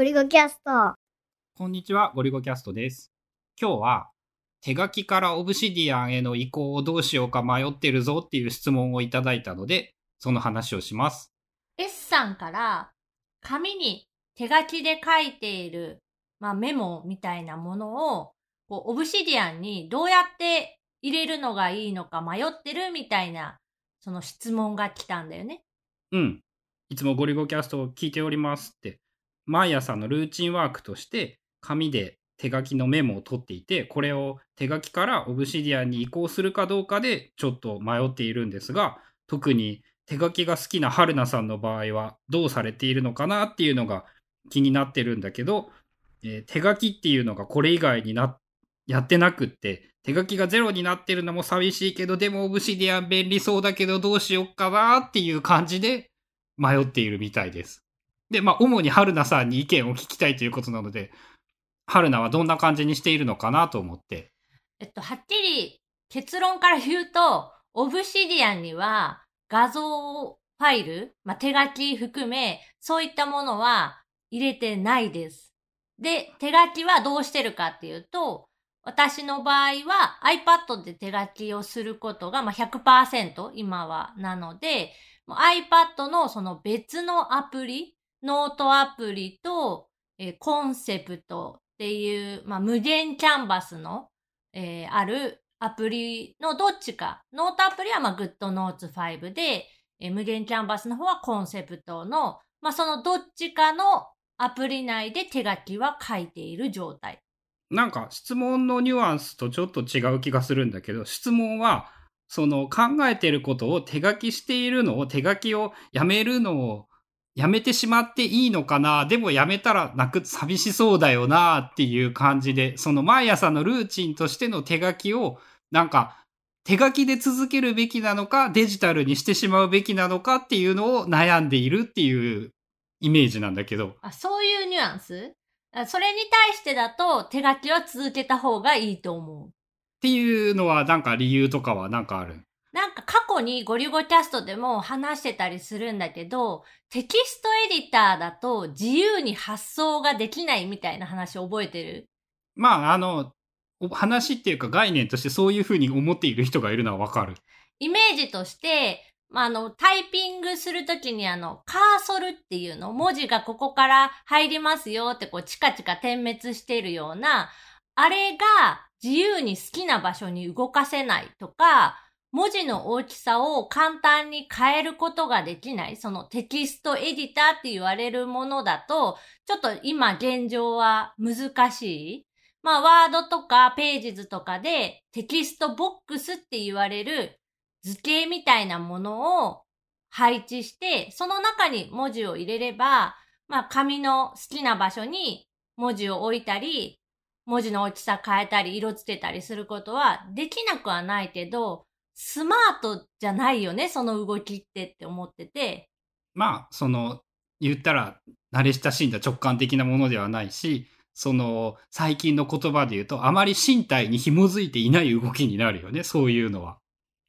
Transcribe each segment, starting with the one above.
ゴリゴキャスト。こんにちは、ゴリゴキャストです。今日は、手書きからオブシディアンへの移行をどうしようか迷ってるぞっていう質問をいただいたので、その話をします。S さんから紙に手書きで書いている、まあ、メモみたいなものをこうオブシディアンにどうやって入れるのがいいのか迷ってるみたいなその質問が来たんだよね。うん。いつもゴリゴキャストを聞いておりますって、毎朝のルーチンワークとして、紙で手書きのメモを取っていて、これを手書きからオブシディアンに移行するかどうかでちょっと迷っているんですが、特に手書きが好きな春菜さんの場合はどうされているのかなっていうのが気になってるんだけど、えー手書きっていうのがこれ以外にな、やってなくって、手書きがゼロになってるのも寂しいけど、でもオブシディアン便利そうだけどどうしよっかなっていう感じで迷っているみたいです。で、まあ、主に春菜さんに意見を聞きたいということなので、春菜はどんな感じにしているのかなと思って。えっと、はっきり結論から言うと、オブシディアンには画像ファイル、まあ、手書き含め、そういったものは入れてないです。で、手書きはどうしてるかっていうと、私の場合は iPad で手書きをすることがまあ100%今はなので、iPad のその別のアプリ、ノートアプリと、えーコンセプトっていう、まあ、無限キャンバスのえーあるアプリのどっちか。ノートアプリはまあ GoodNotes5 で、えー無限キャンバスの方はコンセプトの、まあそのどっちかのアプリ内で手書きは書いている状態。なんか質問のニュアンスとちょっと違う気がするんだけど、質問は、その考えてることを手書きしているのを、手書きをやめるのをやめてしまっていいのかな？でもやめたら泣く、寂しそうだよなっていう感じで、その毎朝のルーチンとしての手書きを、なんか、手書きで続けるべきなのか、デジタルにしてしまうべきなのかっていうのを悩んでいるっていうイメージなんだけど。あ、そういうニュアンス？あそれに対してだと手書きは続けた方がいいと思う。っていうのはなんか理由とかはなんかある？なんか過去にゴリゴキャストでも話してたりするんだけど、テキストエディターだと自由に発想ができないみたいな話覚えてる？まあ、あの、お話っていうか概念としてそういうふうに思っている人がいるのはわかる。イメージとして、まあ、あの、タイピングするときにあの、カーソルっていうの、文字がここから入りますよってこう、チカチカ点滅しているような、あれが自由に好きな場所に動かせないとか、文字の大きさを簡単に変えることができない、そのテキストエディターって言われるものだと、ちょっと今現状は難しい。まあ、ワードとかページ図とかでテキストボックスって言われる図形みたいなものを配置して、その中に文字を入れれば、まあ、紙の好きな場所に文字を置いたり、文字の大きさ変えたり、色つけたりすることはできなくはないけど、スマートじゃないよね、その動きってって思ってて。まあ、その、言ったら慣れ親しんだ直感的なものではないし、その、最近の言葉で言うと、あまり身体に紐づいていない動きになるよね、そういうのは。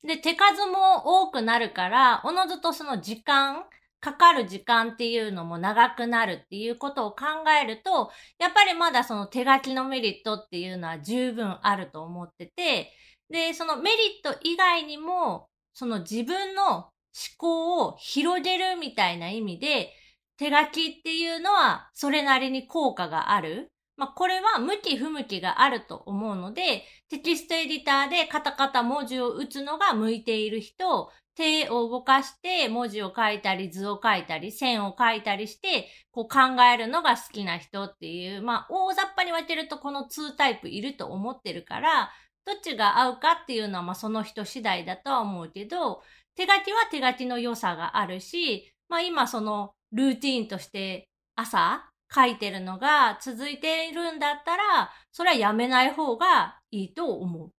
で、手数も多くなるから、おのずとその時間、かかる時間っていうのも長くなるっていうことを考えると、やっぱりまだその手書きのメリットっていうのは十分あると思ってて、で、そのメリット以外にも、その自分の思考を広げるみたいな意味で、手書きっていうのはそれなりに効果がある。まあ、これは向き不向きがあると思うので、テキストエディターでカタカタ文字を打つのが向いている人、手を動かして文字を書いたり図を書いたり線を書いたりしてこう考えるのが好きな人っていう、まあ大雑把に分けるとこの2タイプいると思ってるから、どっちが合うかっていうのはまあその人次第だとは思うけど、手書きは手書きの良さがあるし、まあ今そのルーティーンとして朝書いてるのが続いているんだったら、それはやめない方がいいと思う。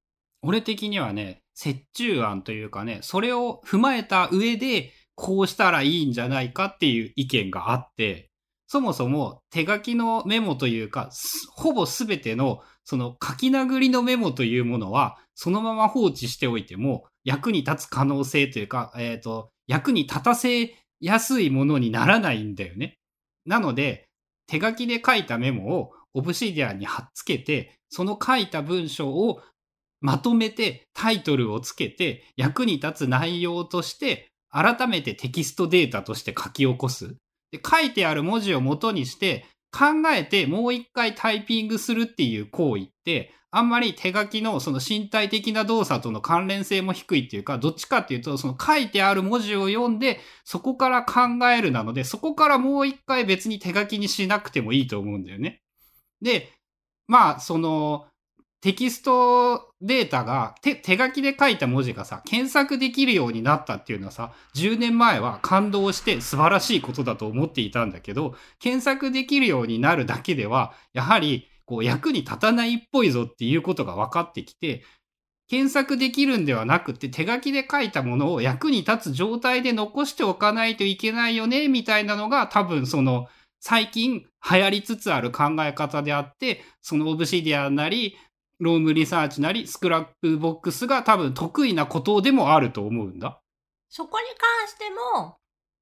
俺的にはね、折衷案というかね、それを踏まえた上で、こうしたらいいんじゃないかっていう意見があって、そもそも手書きのメモというか、ほぼすべてのその書き殴りのメモというものは、そのまま放置しておいても役に立つ可能性というか、えっ、と、役に立たせやすいものにならないんだよね。なので、手書きで書いたメモをオブシディアンに貼っつけて、その書いた文章をまとめてタイトルをつけて役に立つ内容として改めてテキストデータとして書き起こす。で書いてある文字を元にして考えてもう一回タイピングするっていう行為ってあんまり手書きのその身体的な動作との関連性も低いっていうか、どっちかっていうと、その書いてある文字を読んで、そこから考えるなので、そこからもう一回別に手書きにしなくてもいいと思うんだよね。で、まあ、その、テキストデータが手手書きで書いた文字がさ、検索できるようになったっていうのはさ、10年前は感動して素晴らしいことだと思っていたんだけど、検索できるようになるだけでは、やはりこう役に立たないっぽいぞっていうことが分かってきて、検索できるんではなくて手書きで書いたものを役に立つ状態で残しておかないといけないよね、みたいなのが多分その最近流行りつつある考え方であって、その Obsidian なり、 Roam Research なり、 Scrapbox が多分得意なことでもあると思うんだ。そこに関しても、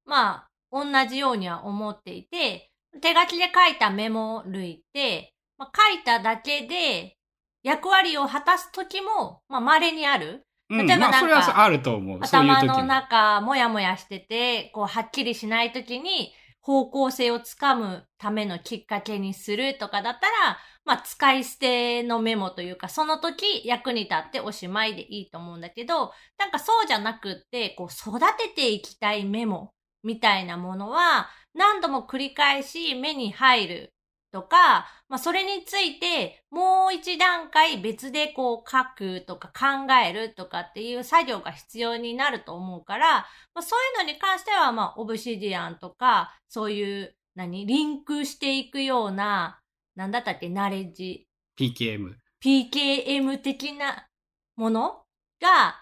まあ、同じようには思っていて、手書きで書いたメモ類って、まあ、書いただけで役割を果たす時も、まあ、稀にある。うん、例えばなんかまあそれはあると思う。頭の。中、もやもやしてて、こう、はっきりしない時に、方向性をつかむためのきっかけにするとかだったら、まあ、使い捨てのメモというか、その時役に立っておしまいでいいと思うんだけど、なんかそうじゃなくって、こう、育てていきたいメモみたいなものは、何度も繰り返し目に入るとか、まあ、それについてもう一段階別でこう書くとか考えるとかっていう作業が必要になると思うから、まあ、そういうのに関しては、まあ、オブシディアンとか、そういう、何、リンクしていくような、なんだったっけ、ナレッジ、PKM。PKM 的なものが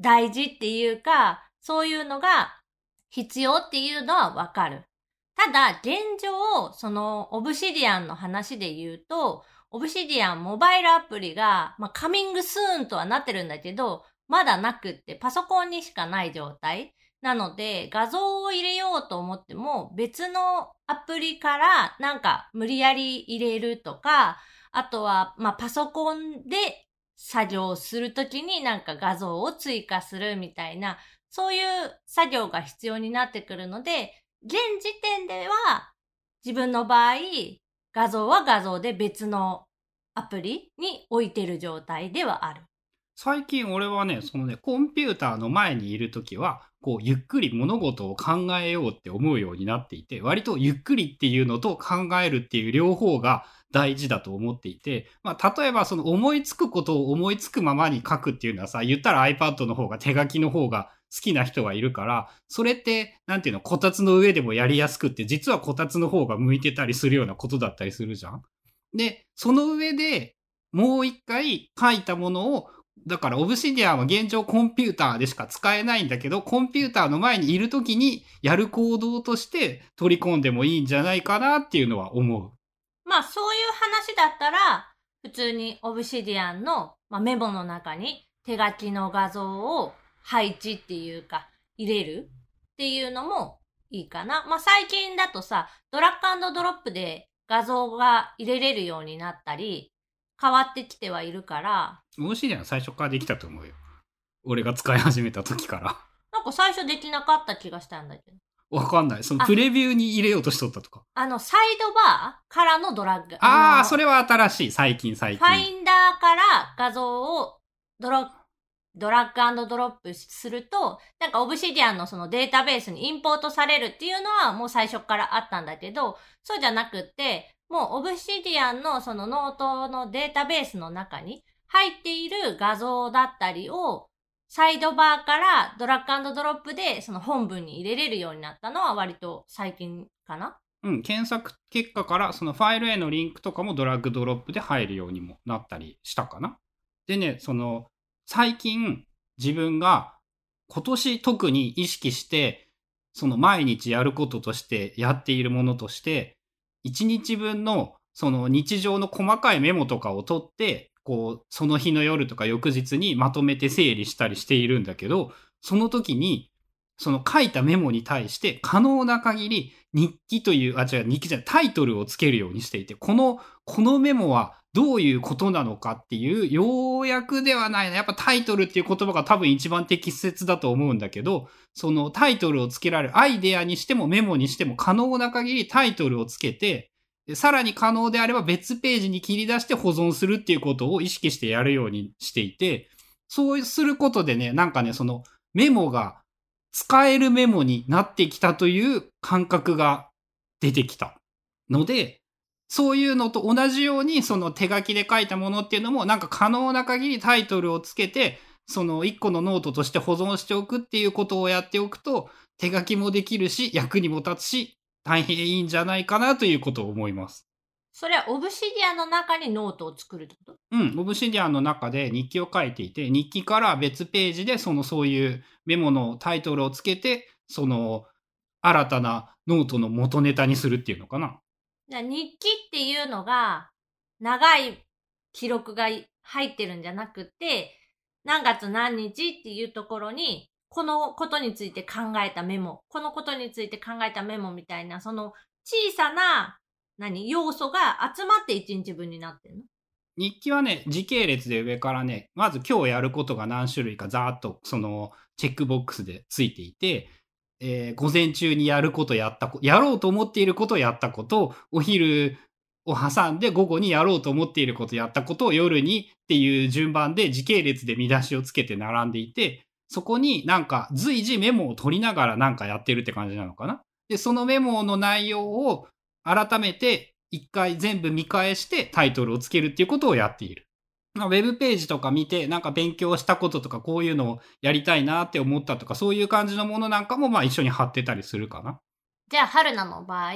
大事っていうか、そういうのが必要っていうのはわかる。ただ、現状、その、オブシディアンの話で言うと、オブシディアンモバイルアプリが、まあ、カミングスーンとはなってるんだけど、まだなくって、パソコンにしかない状態。なので、画像を入れようと思っても、別のアプリからなんか無理やり入れるとか、あとは、まあ、パソコンで作業するときになんか画像を追加するみたいな、そういう作業が必要になってくるので、現時点では自分の場合、画像は画像で別のアプリに置いてる状態ではある。最近俺はね、そのね、コンピューターの前にいるときは、こう、ゆっくり物事を考えようって思うようになっていて、割とゆっくりっていうのと考えるっていう両方が大事だと思っていて、まあ、例えばその思いつくことを思いつくままに書くっていうのはさ、言ったら iPad の方が手書きの方が好きな人がいるから、それって、なんていうの、こたつの上でもやりやすくって、実はこたつの方が向いてたりするようなことだったりするじゃん。で、その上でもう一回書いたものをだから、オブシディアンは現状コンピューターでしか使えないんだけど、コンピューターの前にいるときにやる行動として取り込んでもいいんじゃないかなっていうのは思う。まあそういう話だったら、普通にオブシディアンの、まあ、メモの中に手書きの画像を配置っていうか入れるっていうのもいいかな。まあ最近だとさ、ドラッグドロップで画像が入れれるようになったり、変わってきてはいるから、 Obsidian は最初からできたと思うよ。俺が使い始めた時から。なんか最初できなかった気がしたんだけど。わかんない。そのあプレビューに入れようとしとったとか。あの、サイドバーからのドラッグ。ああ、のそれは新しい。最近最ファ近。インダーから画像をドロドラッグドロップすると、なんか Obsidian のそのデータベースにインポートされるっていうのはもう最初からあったんだけど、そうじゃなくって、もう Obsidian のそのノートのデータベースの中に入っている画像だったりを、サイドバーからドラッグドロップでその本文に入れれるようになったのは割と最近かなうん、検索結果からそのファイルへのリンクとかもドラッグドロップで入るようにもなったりしたかな。でね、その最近自分が今年特に意識してその毎日やることとしてやっているものとして1日分のその日常の細かいメモとかを取ってこうその日の夜とか翌日にまとめて整理したりしているんだけどその時にその書いたメモに対して可能な限り日記という、あ、違う、日記じゃない、タイトルをつけるようにしていて、この、このメモはどういうことなのかっていう、要約ではないな。やっぱタイトルっていう言葉が多分一番適切だと思うんだけど、そのタイトルをつけられる、アイデアにしてもメモにしても可能な限りタイトルをつけて、さらに可能であれば別ページに切り出して保存するっていうことを意識してやるようにしていて、そうすることでね、なんかね、そのメモが使えるメモになってきたという感覚が出てきたので、そういうのと同じように、その手書きで書いたものっていうのも、なんか可能な限りタイトルをつけて、その一個のノートとして保存しておくっていうことをやっておくと、手書きもできるし、役にも立つし、大変いいんじゃないかなということを思います。それは Obsidian の中にノートを作るってこと？うん、 Obsidian の中で日記を書いていて、日記から別ページでそのそういうメモのタイトルをつけて、その新たなノートの元ネタにするっていうのかな。じゃ日記っていうのが長い記録が入ってるんじゃなくて、何月何日っていうところに、このことについて考えたメモ、このことについて考えたメモみたいな、その小さな何要素が集まって1日分になってるの？日記はね、時系列で上からね、まず今日やることが何種類かざーっとそのチェックボックスでついていて、えー、午前中にやることやったこ、やろうと思っていることやったこと、お昼を挟んで午後にやろうと思っていることやったことを夜にっていう順番で時系列で見出しをつけて並んでいて、そこになんか随時メモを取りながらなんかやってるって感じなのかな？で、そのメモの内容を改めて一回全部見返してタイトルをつけるっていうことをやっている。まあ、ウェブページとか見て、なんか勉強したこととか、こういうのをやりたいなって思ったとか、そういう感じのものなんかも、まあ一緒に貼ってたりするかな。じゃあ、春菜の場合、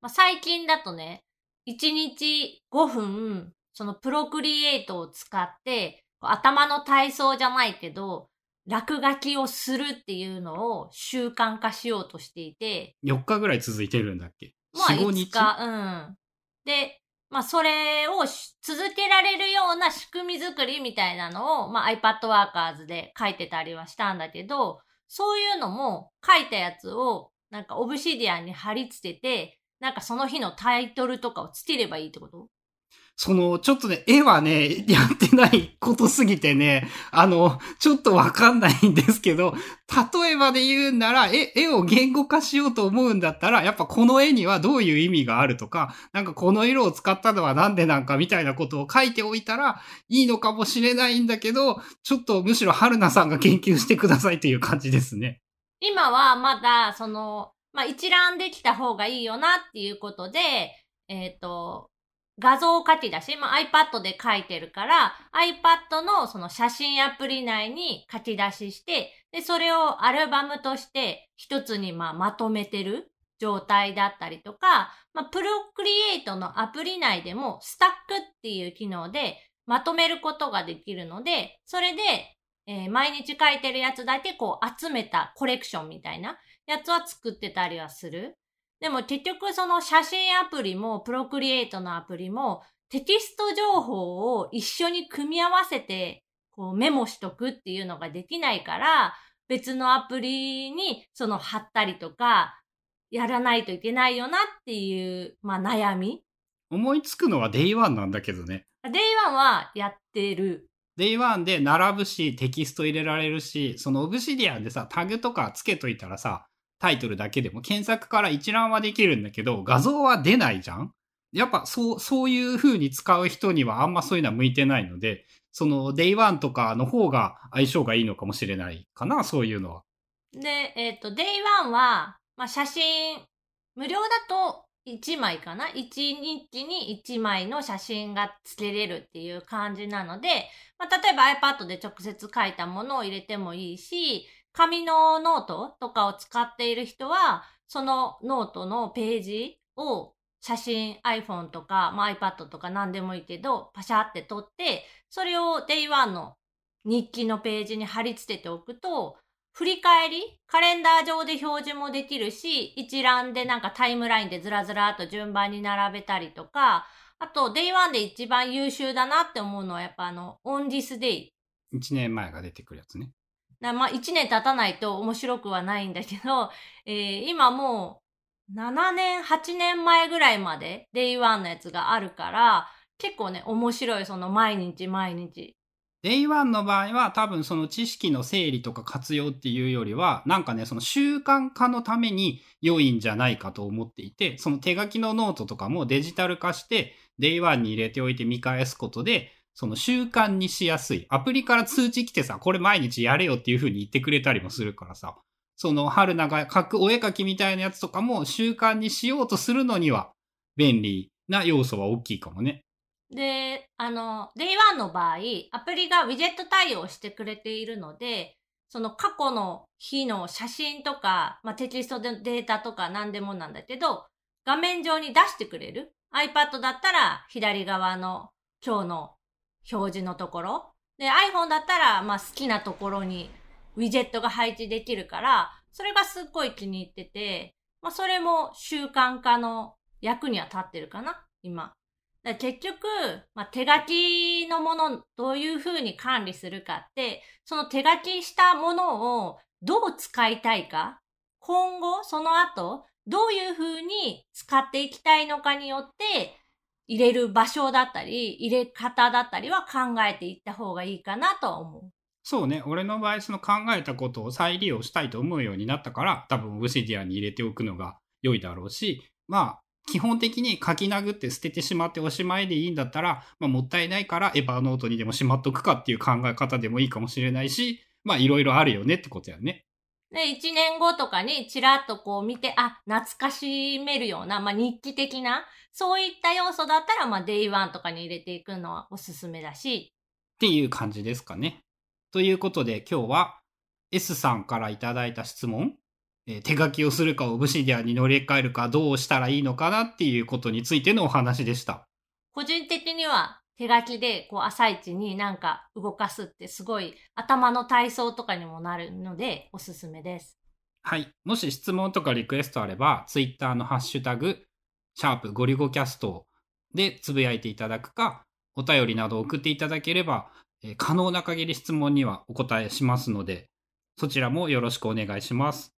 まあ、最近だとね、1日5分、そのプロクリエイトを使って、頭の体操じゃないけど、落書きをするっていうのを習慣化しようとしていて。4日ぐらい続いてるんだっけ？まあ、5日？うん。で、まあ、それを続けられるような仕組み作りみたいなのを、まあ、iPad Workers で書いてたりはしたんだけど、そういうのも書いたやつを、なんかオブシディアンに貼り付けて、なんかその日のタイトルとかをつければいいってこと？その、ちょっとね、絵はね、やってないことすぎてね、あの、ちょっとわかんないんですけど、例えばで言うなら、絵、絵を言語化しようと思うんだったら、やっぱこの絵にはどういう意味があるとか、なんかこの色を使ったのはなんでなんかみたいなことを書いておいたらいいのかもしれないんだけど、ちょっとむしろ春菜さんが研究してくださいという感じですね。今はまだ、その、まあ、一覧できた方がいいよなっていうことで、えっ、ー、と、画像を書き出し、まあ、iPad で書いてるから、iPad のその写真アプリ内に書き出しして、で、それをアルバムとして一つにまあまとめてる状態だったりとか、まあ、プロクリエイトのアプリ内でもスタックっていう機能でまとめることができるので、それで、えー、毎日書いてるやつだけこう集めたコレクションみたいなやつは作ってたりはする。でも結局その写真アプリもプロクリエイトのアプリもテキスト情報を一緒に組み合わせてこうメモしとくっていうのができないから別のアプリにその貼ったりとかやらないといけないよなっていう、まあ、悩み。思いつくのは Day1 なんだけどね。Day1 はやってる。Day1 で並ぶし、テキスト入れられるし、そのオブシディアンでさ、タグとかつけといたらさ、タイトルだけでも検索から一覧はできるんだけど、画像は出ないじゃん？やっぱそう、そういう風に使う人にはあんまそういうのは向いてないので、その Day1 とかの方が相性がいいのかもしれないかな、そういうのは。で、えっ、ー、と、Day1 は、まあ、写真、無料だと1枚かな ?1 日に1枚の写真がつけれるっていう感じなので、まあ、例えば iPad で直接書いたものを入れてもいいし、紙のノートとかを使っている人は、そのノートのページを写真 iPhone とか、まあ、iPad とか何でもいいけど、パシャって撮って、それを Day1 の日記のページに貼り付けておくと、振り返りカレンダー上で表示もできるし、一覧でなんかタイムラインでずらずらっと順番に並べたりとか、あと、Day1 で一番優秀だなって思うのは、やっぱあの、 On This Day。1年前が出てくるやつね。なまあ、1年経たないと面白くはないんだけど、えー、今もう、7年、8年前ぐらいまで、 Day One のやつがあるから、結構ね、面白い、その毎日毎日。デイワンの場合は多分その知識の整理とか活用っていうよりは、なんかね、その習慣化のために良いんじゃないかと思っていて、その手書きのノートとかもデジタル化して、 Day One に入れておいて見返すことで、その習慣にしやすい。アプリから通知来てさ、これ毎日やれよっていう風に言ってくれたりもするからさ、その春菜が書くお絵描きみたいなやつとかも習慣にしようとするのには便利な要素は大きいかもね。で、あの、Day1 の場合、アプリがウィジェット対応してくれているので、その過去の日の写真とか、まあ、テキストでデータとか何でもなんだけど、画面上に出してくれる。iPad だったら左側の今日の表示のところ。で、iPhone だったら、まあ好きなところにウィジェットが配置できるから、それがすっごい気に入ってて、まあそれも習慣化の役には立ってるかな、今。だ結局、まあ、手書きのものどういうふうに管理するかって、その手書きしたものをどう使いたいか、今後、その後、どういうふうに使っていきたいのかによって、入れる場所だったり、入れ方だったりは考えていった方がいいかなと思う。そうね。俺の場合、その考えたことを再利用したいと思うようになったから、多分オブシディアに入れておくのが良いだろうし、まあ、基本的に書き殴って捨ててしまっておしまいでいいんだったら、まあ、もったいないから Evernote にでもしまっとくかっていう考え方でもいいかもしれないし、まあいろいろあるよねってことやね。で、一年後とかにちらっとこう見て、あ、懐かしめるような、まあ日記的な、そういった要素だったら、まあ Day One とかに入れていくのはおすすめだし。っていう感じですかね。ということで今日は S さんからいただいた質問、えー、手書きをするかオブシディアに乗り換えるかどうしたらいいのかなっていうことについてのお話でした。個人的には手書きでこう朝一になんか動かすってすごい頭の体操とかにもなるのでおすすめです。はい。もし質問とかリクエストあれば、ツイッターのハッシュタグ、シャープゴリゴキャストでつぶやいていただくか、お便りなど送っていただければ、え、可能な限り質問にはお答えしますので、そちらもよろしくお願いします。